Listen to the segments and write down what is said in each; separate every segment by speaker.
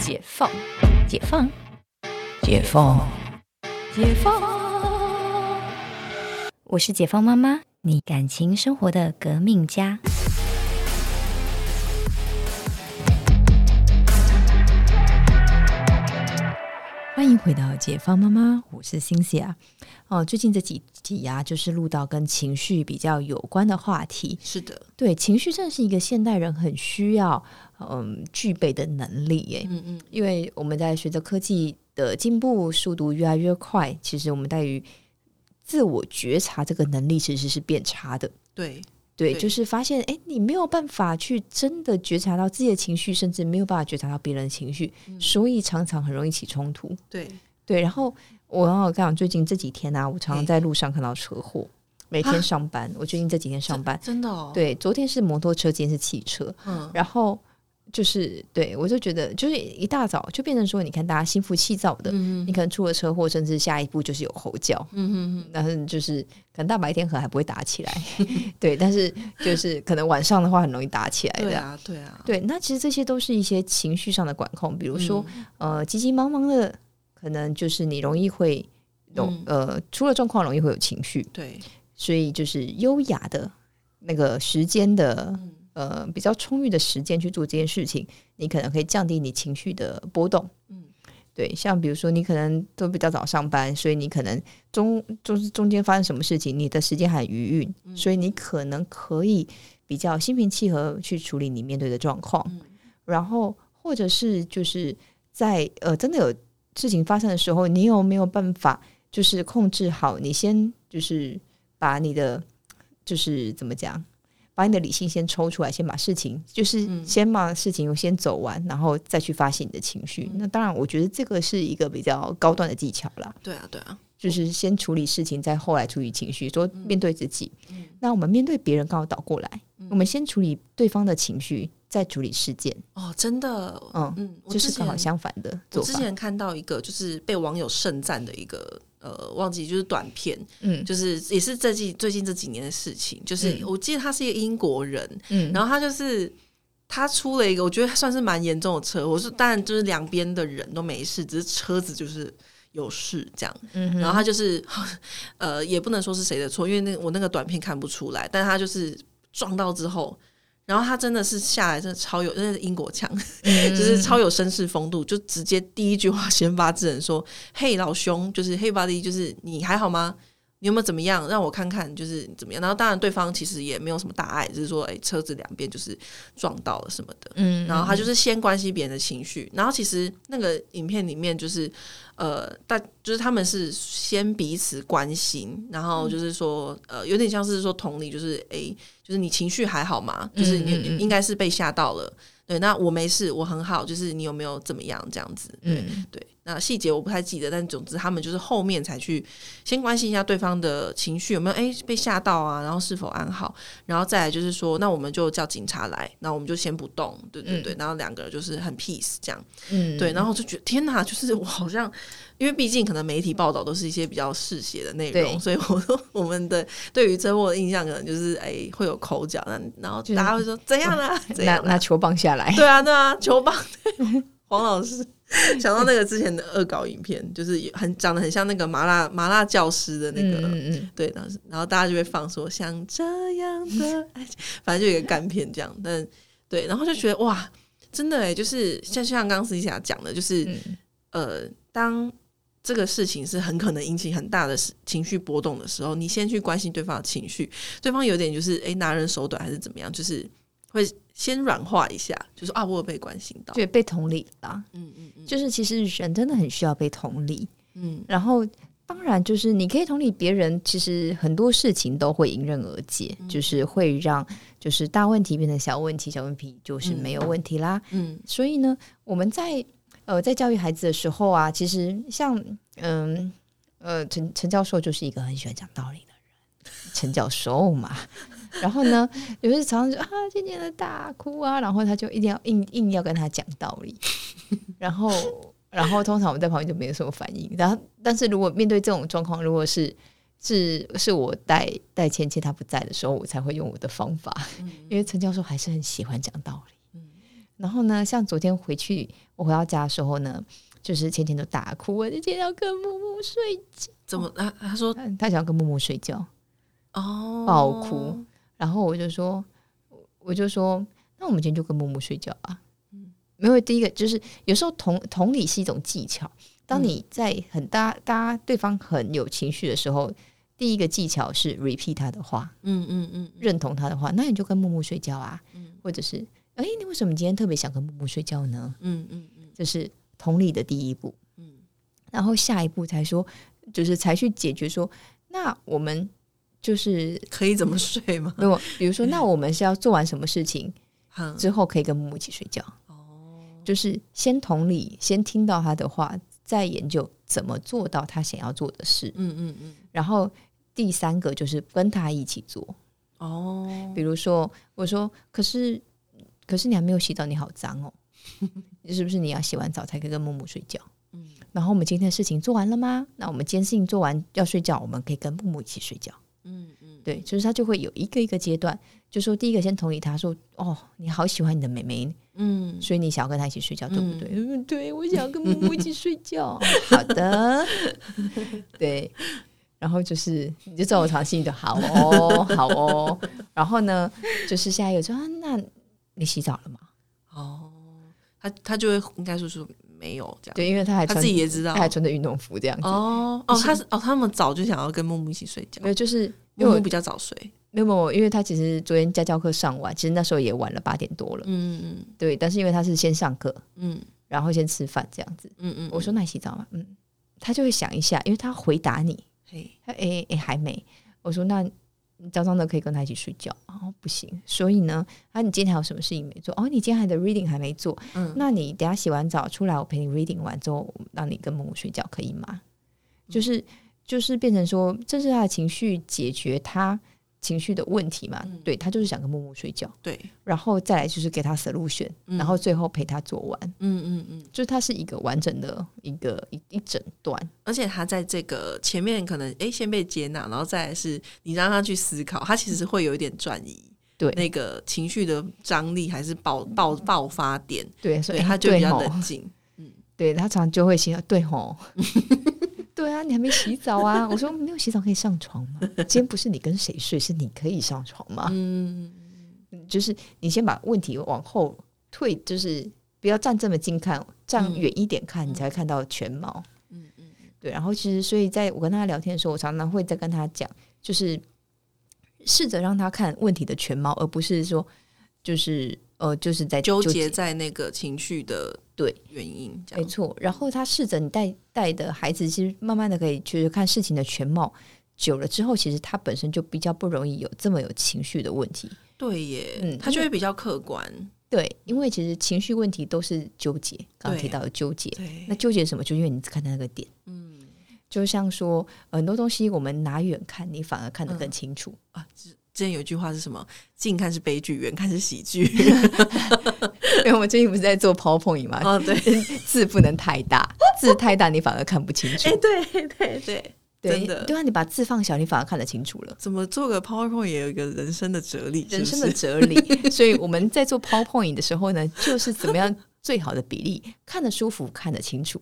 Speaker 1: 解放，解放，解放，解放。我是解放妈妈，你感情生活的革命家。欢迎回到解放妈妈，我是星星啊。哦，最近这几集啊，就是录到跟情绪比较有关的话题。
Speaker 2: 是的，
Speaker 1: 对，情绪真的是一个现代人很需要嗯具备的能力耶。
Speaker 2: 嗯嗯，
Speaker 1: 因为我们在随着科技的进步速度越来越快，其实我们在于自我觉察这个能力其实是变差的。
Speaker 2: 对
Speaker 1: 对，就是发现，哎，你没有办法去真的觉察到自己的情绪，甚至没有办法觉察到别人的情绪，所以常常很容易起冲突。
Speaker 2: 对，
Speaker 1: 对，然后我要讲最近这几天啊，我常常在路上看到车祸，每天上班，我最近这几天上班，
Speaker 2: 真的哦。，
Speaker 1: 对，昨天是摩托车，今天是汽车，
Speaker 2: 嗯，
Speaker 1: 然后就是对我就觉得，就是一大早就变成说，你看大家心浮气躁的，
Speaker 2: 嗯
Speaker 1: 你可能出了车祸，甚至下一步就是有吼叫，
Speaker 2: 嗯嗯
Speaker 1: 但是就是可能大白天可能还不会打起来，对，但是就是可能晚上的话很容易打起来的。
Speaker 2: 对啊，对啊，
Speaker 1: 对，那其实这些都是一些情绪上的管控，比如说、
Speaker 2: 嗯。
Speaker 1: 呃急急忙忙的，可能就是你容易会容、呃出了状况容易会有情绪，
Speaker 2: 对，
Speaker 1: 所以就是优雅的那个时间的
Speaker 2: 嗯
Speaker 1: 呃比较充裕的时间去做这件事情，你可能可以降低你情绪的波动。
Speaker 2: 嗯，
Speaker 1: 对，像比如说你可能都比较早上班，所以你可能中就是中间发生什么事情，你的时间还余韵，
Speaker 2: 嗯
Speaker 1: 所以你可能可以比较心平气和去处理你面对的状况。
Speaker 2: 嗯
Speaker 1: 然后或者是就是在呃真的有事情发生的时候，你有没有办法就是控制好？你先就是把你的就是怎么讲，把你的理性先抽出来，先把事情就是
Speaker 2: 嗯
Speaker 1: 先把事情先走完，然后再去发泄你的情绪。
Speaker 2: 嗯
Speaker 1: 那当然，我觉得这个是一个比较高端的技巧啦。
Speaker 2: 对啊，对啊，
Speaker 1: 就是先处理事情，再后来处理情绪。说面对自己，
Speaker 2: 嗯
Speaker 1: 那我们面对别人刚好倒过来，
Speaker 2: 嗯
Speaker 1: 我们先处理对方的情绪，再处理事件。
Speaker 2: 哦，真的，
Speaker 1: 嗯
Speaker 2: 嗯，
Speaker 1: 就是刚好相反的
Speaker 2: 我
Speaker 1: 做法。
Speaker 2: 之前看到一个就是被网友盛赞的一个呃，忘记就是短片，
Speaker 1: 嗯。
Speaker 2: 就是也是这近最近这几年的事情，就是
Speaker 1: 嗯。
Speaker 2: 我记得他是一个英国人，
Speaker 1: 嗯，
Speaker 2: 然后他就是他出了一个我觉得算是蛮严重的车祸，是当然就是两边的人都没事，只是车子就是有事这样。
Speaker 1: 嗯
Speaker 2: 然后他就是 呃，也不能说是谁的错，因为那我那个短片看不出来，但他就是撞到之后。然后他真的是下来，真的超有，那是英国腔，
Speaker 1: 嗯
Speaker 2: 就是超有绅士风度，就直接第一句话先发制人说：“嘿，老兄，就是嘿，buddy，就是你还好吗？你有没有怎么样？让我看看，就是怎么样。”然后当然对方其实也没有什么大碍，只是说，哎，车子两边就是撞到了什么的。
Speaker 1: 嗯
Speaker 2: 然后他就是先关心别人的情绪，然后其实那个影片里面就是，呃，大就是他们是先彼此关心，然后就是说，呃，有点像是说同理，就是诶，就是你情绪还好吗？就是你
Speaker 1: 嗯嗯嗯
Speaker 2: 应该是被吓到了，对，那我没事，我很好，就是你有没有怎么样这样子？对、
Speaker 1: 嗯
Speaker 2: 对，那细节我不太记得，但总之他们就是后面才去先关心一下对方的情绪有没有诶被吓到啊，然后是否安好，然后再来就是说，那我们就叫警察来，那我们就先不动，对对对，然后两个人就是很 peace 这样，
Speaker 1: 嗯。
Speaker 2: 对，然后就觉得天哪，就是我好像，因为毕竟可能媒体报道都是一些比较嗜血的内容，所以我说我们的对于车祸的印象可能就是哎会有口角，那然后
Speaker 1: 就
Speaker 2: 大家会说怎样啦，怎样啦，
Speaker 1: 拿拿球棒下来，
Speaker 2: 对啊对啊，球棒，对黄老师。想到那个之前的恶搞影片，就是有很长得很像那个麻辣麻辣教师的那个。
Speaker 1: 嗯嗯
Speaker 2: 对，然后然后大家就会放说像这样的爱情，反正就有一个干片这样，但对，然后就觉得哇，真的哎，就是像像刚刚思霞讲的，就是、
Speaker 1: 嗯。
Speaker 2: 呃，当这个事情是很可能引起很大的情绪波动的时候，你先去关心对方的情绪，对方有点就是哎拿人手短还是怎么样，就是会先软化一下，就是啊我有被关心到，
Speaker 1: 对被同理啦，
Speaker 2: 嗯嗯嗯。
Speaker 1: 就是其实人真的很需要被同理，
Speaker 2: 嗯。
Speaker 1: 然后。当然，就是你可以同理别人，其实很多事情都会迎刃而解，
Speaker 2: 嗯。
Speaker 1: 就是会让就是大问题变成小问题，小问题就是没有问题啦。
Speaker 2: 嗯。
Speaker 1: 所以呢，我们在呃在教育孩子的时候啊，其实像嗯呃陈陈教授就是一个很喜欢讲道理陈教授嘛。然后呢，有时常常就啊今天的大哭啊，然后他就一定要硬硬要跟他讲道理，然后然后通常我们在旁边就没有什么反应。然后，但是如果面对这种状况，如果是是是我带带芊芊他不在的时候，我才会用我的方法，因为陈教授还是很喜欢讲道理。嗯。然后呢，像昨天回去我回到家的时候呢，就是芊芊都大哭，我今天要跟木木睡觉，
Speaker 2: 怎么他他说？
Speaker 1: 嗯他想要跟木木睡觉，
Speaker 2: 哦
Speaker 1: 爆哭，然后我就说，我就说，那我们今天就跟木木睡觉啊。没有，第一个就是有时候同同理是一种技巧。当你在很大大家对方很有情绪的时候，第一个技巧是 repeat 他的话，
Speaker 2: 嗯嗯嗯。
Speaker 1: 认同他的话，那你就跟木木睡觉啊，嗯。或者是哎，你为什么今天特别想跟木木睡觉呢？
Speaker 2: 嗯嗯嗯。
Speaker 1: 这是同理的第一步，
Speaker 2: 嗯。
Speaker 1: 然后下一步才说，就是才去解决说，那我们就是
Speaker 2: 可以怎么睡吗？
Speaker 1: 没有，比如说，那我们是要做完什么事情
Speaker 2: 哈
Speaker 1: 之后可以跟木木一起睡觉，
Speaker 2: 哦，
Speaker 1: 就是先同理，先听到他的话，再研究怎么做到他想要做的事，
Speaker 2: 嗯嗯嗯，
Speaker 1: 然后第三个就是跟他一起做，
Speaker 2: 哦，
Speaker 1: 比如说我说，可是可是你还没有洗澡，你好脏哦，是不是你要洗完澡才可以跟木木睡觉？
Speaker 2: 嗯。
Speaker 1: 然后我们今天的事情做完了吗？那我们今天事情做完要睡觉，我们可以跟木木一起睡觉。
Speaker 2: 嗯嗯，
Speaker 1: 对，就是他就会有一个一个阶段，就说第一个先同意他说，哦，你好喜欢你的妹妹，
Speaker 2: 嗯
Speaker 1: 所以你想要跟她一起睡觉，对不对？嗯，对我想要跟木木一起睡觉。好的，对。然后就是，你就照我常心里的好哦，好哦。然后呢，就是下一个说，啊，那你洗澡了吗？
Speaker 2: 哦，他他就会应该说说没有这样，
Speaker 1: 对，因为他还
Speaker 2: 他
Speaker 1: 穿
Speaker 2: 自己也知道
Speaker 1: 他还穿着运动服这样子。
Speaker 2: 哦哦，他是哦，他们早就想要跟木木一起睡觉
Speaker 1: 没，有，就是因为我
Speaker 2: 木木比较早睡，
Speaker 1: 没有因为他其实昨天家教课上完，其实那时候也晚了八点多了。
Speaker 2: 嗯嗯
Speaker 1: 对，但是因为他是先上课，
Speaker 2: 嗯
Speaker 1: 然后先吃饭这样子。
Speaker 2: 嗯嗯，
Speaker 1: 我说那你洗澡吗？嗯，他就会想一下，因为他回答你，
Speaker 2: 嘿，
Speaker 1: 他诶诶还没。我说那你早上的可以跟他一起睡觉，哦不行，所以呢，啊你今天还有什么事情没做？哦你今天还的 reading 还没做，
Speaker 2: 嗯
Speaker 1: 那你等下洗完澡出来，我陪你 reading 完之后，让你跟木木睡觉可以吗？
Speaker 2: 嗯
Speaker 1: 就是就是变成说，这是他的情绪解决他情绪的问题嘛？
Speaker 2: 嗯。
Speaker 1: 对他就是想跟木木睡觉，
Speaker 2: 对，
Speaker 1: 然后再来就是给他 solution，、
Speaker 2: 嗯。
Speaker 1: 然后最后陪他做完，
Speaker 2: 嗯嗯嗯，
Speaker 1: 就是它是一个完整的一个一一整段。
Speaker 2: 而且他在这个前面可能诶先被接纳，然后再来是你让他去思考，他其实会有一点转移。
Speaker 1: 对。
Speaker 2: 那个情绪的张力还是爆爆爆发点，
Speaker 1: 对，所以，
Speaker 2: 他就比较冷静。嗯。
Speaker 1: 对他常常就会心对吼，对啊，你还没洗澡啊？我说没有洗澡可以上床吗？今天不是你跟谁睡，是你可以上床吗？
Speaker 2: 嗯，
Speaker 1: 就是你先把问题往后退，就是不要站这么近看，站远一点看，你才会看到全貌。
Speaker 2: 嗯嗯
Speaker 1: 对，然后其实所以在我跟他聊天的时候，我常常会再跟他讲，就是试着让他看问题的全貌，而不是说就是呃就是在
Speaker 2: 纠
Speaker 1: 结
Speaker 2: 结在那个情绪的
Speaker 1: 对
Speaker 2: 原因，
Speaker 1: 没错，然后他试着你带带的孩子，其实慢慢的可以去看事情的全貌。久了之后，其实他本身就比较不容易有这么有情绪的问题。
Speaker 2: 对耶，
Speaker 1: 嗯
Speaker 2: 他就会比较客观。
Speaker 1: 对，因为其实情绪问题都是纠结，刚刚提到的纠结。那纠结什么？就因为你只看到那个点。
Speaker 2: 嗯
Speaker 1: 就像说很多东西，我们拿远看，你反而看得更
Speaker 2: 嗯
Speaker 1: 清楚。
Speaker 2: 啊，之之前有一句话是什么？近看是悲剧，远看是喜剧。
Speaker 1: 因为我们最近不是在做 PowerPoint 嘛，
Speaker 2: 哦，对，
Speaker 1: 字不能太大，字太大你反而看不清楚
Speaker 2: 哎，。对对对，
Speaker 1: 对
Speaker 2: 真的
Speaker 1: 对啊，你把字放小，你反而看得清楚了。
Speaker 2: 怎么做个 PowerPoint 也有一个人生的哲理，
Speaker 1: 人生的哲理。所以我们在做 PowerPoint 的时候呢，就是怎么样最好的比例，看得舒服，看得清楚。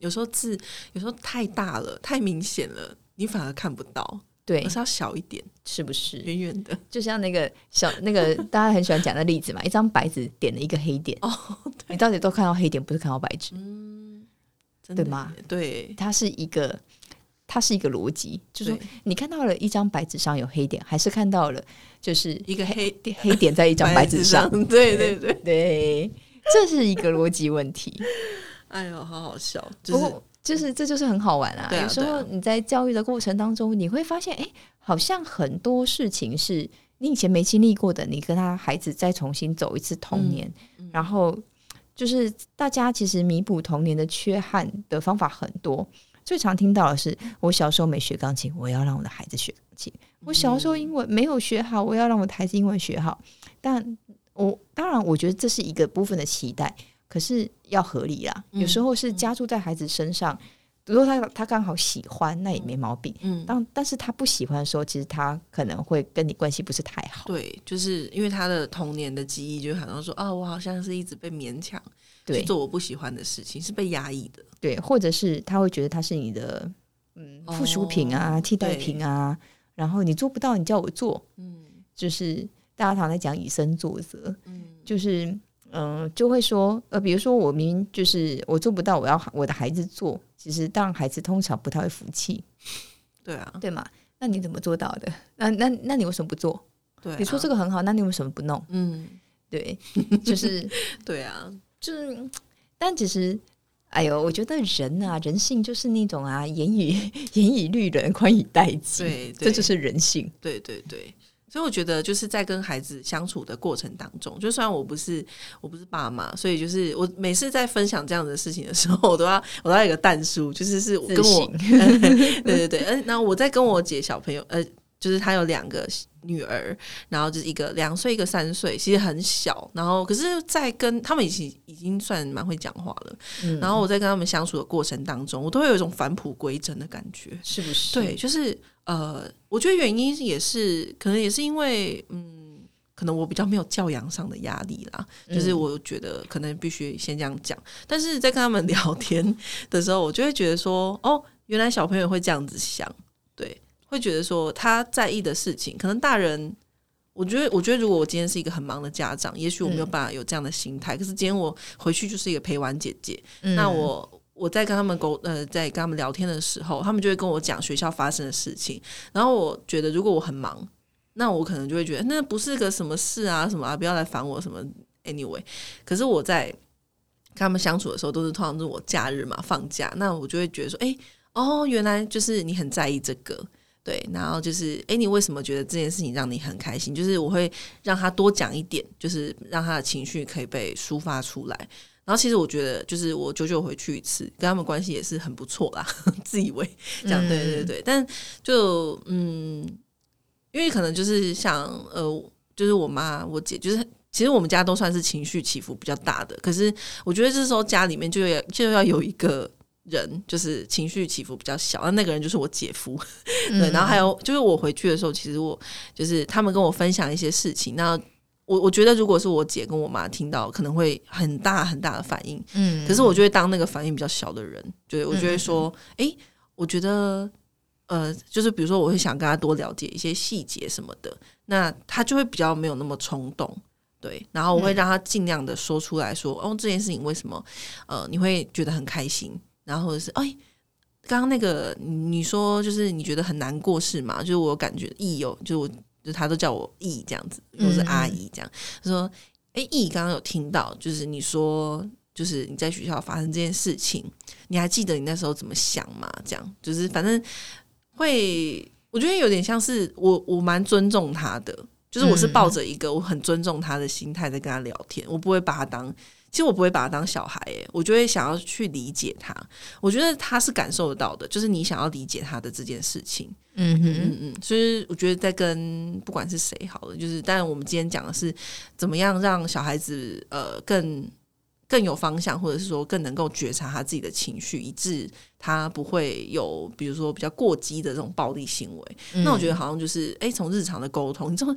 Speaker 2: 有时候字有时候太大了，太明显了，你反而看不到，
Speaker 1: 对
Speaker 2: 而，是要小一点，
Speaker 1: 是不是？
Speaker 2: 远远的。
Speaker 1: 就像那个小那个大家很喜欢讲的例子嘛，一张白纸点了一个黑点，
Speaker 2: 哦，
Speaker 1: 你到底都看到黑点，不是看到白纸。
Speaker 2: 嗯，真的
Speaker 1: 对吗？
Speaker 2: 对，
Speaker 1: 它是一个，它是一个逻辑，就是说你看到了一张白纸上有黑点，还是看到了就是
Speaker 2: 一个黑
Speaker 1: 黑点在一张白纸上？
Speaker 2: 对对对。
Speaker 1: 对，这是一个逻辑问题。
Speaker 2: 哎呦，好好笑，就是
Speaker 1: 就是这就是很好玩啊。
Speaker 2: 啊
Speaker 1: 有时候你在教育的过程当中，你会发现，哎，好像很多事情是你以前没经历过的，你跟他孩子再重新走一次童年，
Speaker 2: 嗯
Speaker 1: 然后就是大家其实弥补童年的缺憾的方法很多。最常听到的是，我小时候没学钢琴，我要让我的孩子学钢琴；我小时候英文没有学好，我要让我的孩子英文学好。但我当然，我觉得这是一个部分的期待，可是要合理啦。
Speaker 2: 嗯
Speaker 1: 有时候是加注在孩子身上，如果他他刚好喜欢，那也没毛病。
Speaker 2: 嗯，
Speaker 1: 但但是他不喜欢的时候，其实他可能会跟你关系不是太好。
Speaker 2: 对，就是因为他的童年的记忆，就好像说啊，我好像是一直被勉强去
Speaker 1: 对
Speaker 2: 做我不喜欢的事情，是被压抑的。
Speaker 1: 对，或者是他会觉得他是你的嗯附属品啊、
Speaker 2: 哦
Speaker 1: 替代品啊，然后你做不到，你叫我做，
Speaker 2: 嗯
Speaker 1: 就是大家常在讲以身作则，
Speaker 2: 嗯
Speaker 1: 就是嗯、呃就会说呃，比如说我明明就是我做不到，我要我的孩子做，其实当然孩子通常不太会服气，
Speaker 2: 对啊，
Speaker 1: 对吗？那你怎么做到的？那那那你为什么不做？
Speaker 2: 对啊，
Speaker 1: 你说这个很好，那你为什么不弄？
Speaker 2: 嗯，
Speaker 1: 对，就是
Speaker 2: 对啊，
Speaker 1: 就是，但其实，哎呦，我觉得人啊，人性就是那种啊，严以 严以律人，宽以待己，
Speaker 2: 对，对
Speaker 1: 这就是人性。
Speaker 2: 对对对，所以我觉得就是在跟孩子相处的过程当中，就虽然我不是我不是爸妈，所以就是我每次在分享这样的事情的时候，我都要我都要有一个淡书，就是是跟我
Speaker 1: 自省。
Speaker 2: 对对对，呃，那我在跟我姐小朋友，呃，就是她有两个女儿，然后就是一个两岁，一个三岁，其实很小，然后可是，在跟他们已经已经算蛮会讲话了，
Speaker 1: 嗯
Speaker 2: 然后我在跟他们相处的过程当中，我都会有一种返璞归真的感觉。
Speaker 1: 是不是？
Speaker 2: 对，，就是呃，我觉得原因也是可能也是因为嗯，可能我比较没有教养上的压力啦，就是
Speaker 1: 嗯
Speaker 2: 我觉得可能必须先这样讲。但是在跟他们聊天的时候，我就会觉得说，哦，原来小朋友会这样子想，对，会觉得说他在意的事情，可能大人。我觉得，我觉得，如果我今天是一个很忙的家长，也许我没有
Speaker 1: 嗯
Speaker 2: 办法有这样的心态。可是今天我回去就是一个陪玩姐姐，
Speaker 1: 嗯
Speaker 2: 那我我在跟他们沟呃，在跟他们聊天的时候，他们就会跟我讲学校发生的事情。然后我觉得，如果我很忙，那我可能就会觉得那不是个什么事啊，什么啊，不要来烦我什么。Anyway，可是我在跟他们相处的时候，都是通常是我假日嘛放假，那我就会觉得说，哎、哦，原来就是你很在意这个。对，然后就是，哎，你为什么觉得这件事情让你很开心？就是我会让他多讲一点，就是让他的情绪可以被抒发出来。然后其实我觉得，就是我久久回去一次，跟他们关系也是很不错啦，自以为这样，对对对。但就嗯，因为可能就是像呃，就是我妈、我姐，就是其实我们家都算是情绪起伏比较大的。可是我觉得这时候家里面就要就要有一个人，就是情绪起伏比较小，那那个人就是我姐夫。
Speaker 1: 嗯
Speaker 2: 对，然后还有就是我回去的时候，其实我就是他们跟我分享一些事情，那我我觉得如果是我姐跟我妈听到，可能会很大很大的反应。
Speaker 1: 嗯
Speaker 2: 可是我就会当那个反应比较小的人，就是我就会说，诶，我觉得。呃，就是比如说，我会想跟他多了解一些细节什么的，那他就会比较没有那么冲动，对。然后我会让他尽量的说出来说，哦，这件事情为什么呃你会觉得很开心，然后或者是哎，刚刚那个你说就是你觉得很难过是吗？就是我有感觉意有，就是我就他都叫我意这样子，都是阿姨这样，他说，哎，意刚刚有听到，就是你说。就是你在学校发生这件事情，你还记得你那时候怎么想吗？这样就是反正会，我觉得有点像是我我蛮尊重他的，就是我是抱着一个我很尊重他的心态在跟他聊天，我不会把他当，其实我不会把他当小孩，诶，我就会想要去理解他。我觉得他是感受得到的，就是你想要理解他的这件事情。
Speaker 1: 嗯哼
Speaker 2: 嗯嗯，所以我觉得在跟不管是谁好了，就是，但我们今天讲的是怎么样让小孩子呃更更有方向，或者是说更能够觉察他自己的情绪，以致他不会有比如说比较过激的这种暴力行为。
Speaker 1: 嗯
Speaker 2: 那我觉得好像就是哎，从日常的沟通，你这种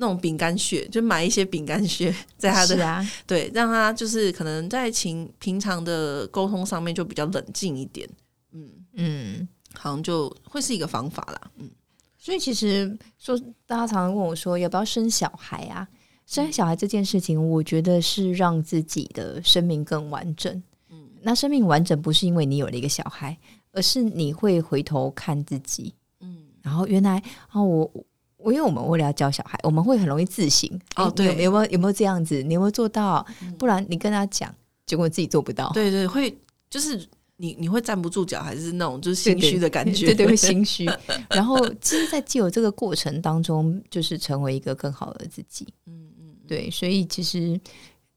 Speaker 2: 那种饼干屑，就买一些饼干屑 在他的
Speaker 1: 啊，
Speaker 2: 对，让他就是可能在情平常的沟通上面就比较冷静一点，嗯，
Speaker 1: 嗯。
Speaker 2: 好像就会是一个方法啦，嗯。
Speaker 1: 所以其实说，大家常常问我说要不要生小孩啊？生小孩这件事情，我觉得是让自己的生命更完整。嗯，那生命完整不是因为你有了一个小孩，而是你会回头看自己，
Speaker 2: 嗯，
Speaker 1: 然后原来哦，我我因为我们为了要教小孩，我们会很容易自省。
Speaker 2: 哦对
Speaker 1: 有没有有没有这样子？你有没有做到？不然你跟他讲，结果自己做不到。
Speaker 2: 对对，会就是你你会站不住脚，还是那种就是心虚的感觉，
Speaker 1: 对对，会心虚。然后，其实，在既有这个过程当中，就是成为一个更好的自己。
Speaker 2: 嗯嗯，
Speaker 1: 对，所以其实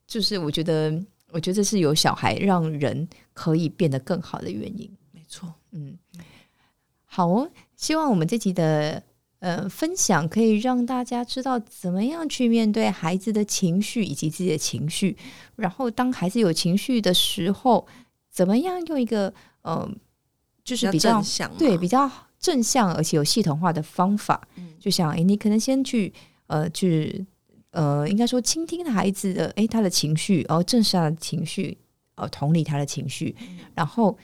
Speaker 1: 就是我觉得，我觉得这是有小孩让人可以变得更好的原因。
Speaker 2: 没错，
Speaker 1: 嗯，好哦，希望我们这集的呃分享可以让大家知道怎么样去面对孩子的情绪以及自己的情绪，然后当孩子有情绪的时候，怎么样用一个呃就是比较对比较正向而且有系统化的方法。
Speaker 2: 嗯
Speaker 1: 就像诶，你可能先去呃去呃，应该说倾听孩子的诶他的情绪，然后正视他的情绪，呃同理他的情绪，
Speaker 2: 嗯
Speaker 1: 然后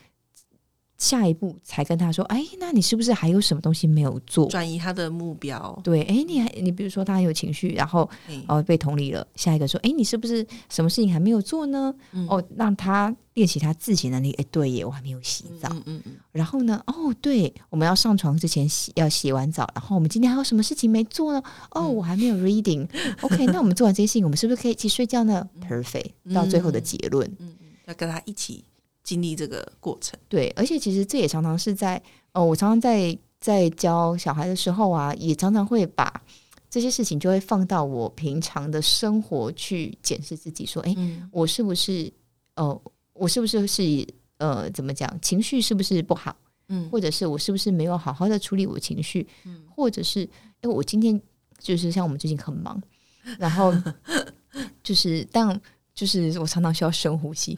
Speaker 1: 下一步才跟他说，哎，那你是不是还有什么东西没有做？
Speaker 2: 转移他的目标，
Speaker 1: 对，哎，你还你比如说他很有情绪，然后
Speaker 2: 嘿
Speaker 1: 哦被同理了，下一个说，哎，你是不是什么事情还没有做呢？
Speaker 2: 嗯
Speaker 1: 哦，让他练习他自省能力。哎，对耶，我还没有洗澡。
Speaker 2: 嗯嗯嗯，
Speaker 1: 然后呢，哦，对，我们要上床之前洗要洗完澡，然后我们今天还有什么事情没做呢？哦，
Speaker 2: 嗯
Speaker 1: 我还没有 reading。OK，那我们做完这些事情，我们是不是可以一起睡觉呢？Perfect，到最后的结论。
Speaker 2: 嗯嗯，要跟他一起经历这个过程，
Speaker 1: 对，而且其实这也常常是在呃，我常常在在教小孩的时候啊，也常常会把这些事情就会放到我平常的生活去检视自己，说，哎，
Speaker 2: 嗯。
Speaker 1: 我是不是呃，我是不是是呃，怎么讲，情绪是不是不好，
Speaker 2: 嗯。
Speaker 1: 或者是我是不是没有好好的处理我情绪，
Speaker 2: 嗯。
Speaker 1: 或者是哎，我今天就是像我们最近很忙，然后 就是但就是我常常需要深呼吸，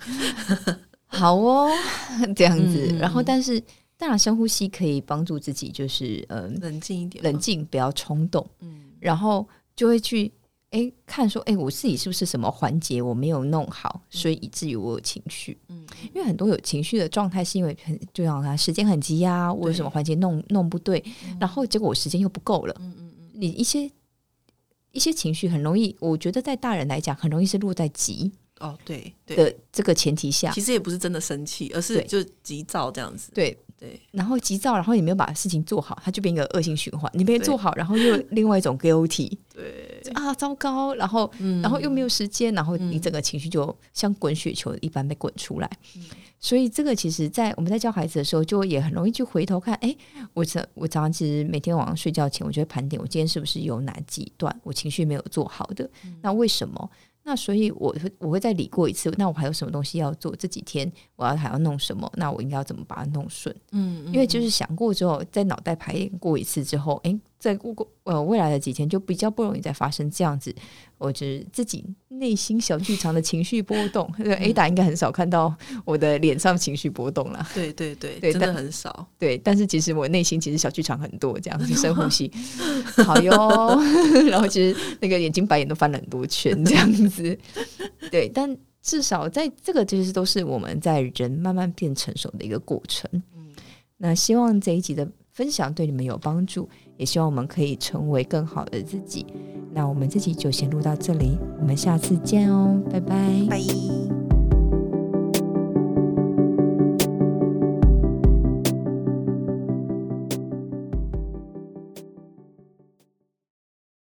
Speaker 1: 好哦，这样子，然后但是当然深呼吸可以帮助自己，就是嗯、
Speaker 2: 冷静一点，
Speaker 1: 冷，静，不要冲动，
Speaker 2: 嗯。
Speaker 1: 然后就会去哎看说哎我自己是不是什么环节我没有弄好，所以以至于我有情绪。
Speaker 2: 嗯。
Speaker 1: 因为很多有情绪的状态是因为很就像他时间很急呀、我有什么环节弄弄不对，然后结果我时间又不够了。
Speaker 2: 嗯嗯嗯，
Speaker 1: 你一些一些情绪很容易，我觉得在大人来讲很容易是落在急
Speaker 2: 哦对对，
Speaker 1: 的这个前提下，
Speaker 2: 其实也不是真的生气，而是
Speaker 1: 对
Speaker 2: 就急躁这样子，
Speaker 1: 对。
Speaker 2: 对，
Speaker 1: 然后急躁，然后也没有把事情做好，它就变一个恶性循环。你没有做好，然后又 另外一种 guilty
Speaker 2: 对，
Speaker 1: 啊，糟糕，然后
Speaker 2: 嗯
Speaker 1: 然后又没有时间，然后你
Speaker 2: 嗯
Speaker 1: 整个情绪就像滚雪球一般被滚出来。
Speaker 2: 嗯
Speaker 1: 所以这个其实，在我们在教孩子的时候，就也很容易去回头看，哎，我早我早上其实每天晚上睡觉前，我就会盘点我今天是不是有哪几段我情绪没有做好的，
Speaker 2: 嗯
Speaker 1: 那为什么？那所以我会我会再理过一次，那我还有什么东西要做？这几天我要还要弄什么？那我应该要怎么把它弄顺？
Speaker 2: 嗯，嗯
Speaker 1: 因为就是想过之后，在脑袋排练过一次之后，诶，在过过呃未来的几天就比较不容易再发生这样子，我就是自己内心小剧场的情绪波动。对，A 打应该很少看到我的脸上情绪波动啦，
Speaker 2: 对对对，
Speaker 1: 对
Speaker 2: 真的
Speaker 1: 但
Speaker 2: 很少，
Speaker 1: 对，但是其实我内心其实小剧场很多，这样子深呼吸，好哟，然后其实那个眼睛白眼都翻了很多圈，这样子，对，但至少在这个其实都是我们在人慢慢变成熟的一个过程。
Speaker 2: 嗯。
Speaker 1: 那希望这一集的分享对你们有帮助，也希望我们可以成为更好的自己。那我们这集就先录到这里，我们下次见哦，拜拜。
Speaker 2: 拜。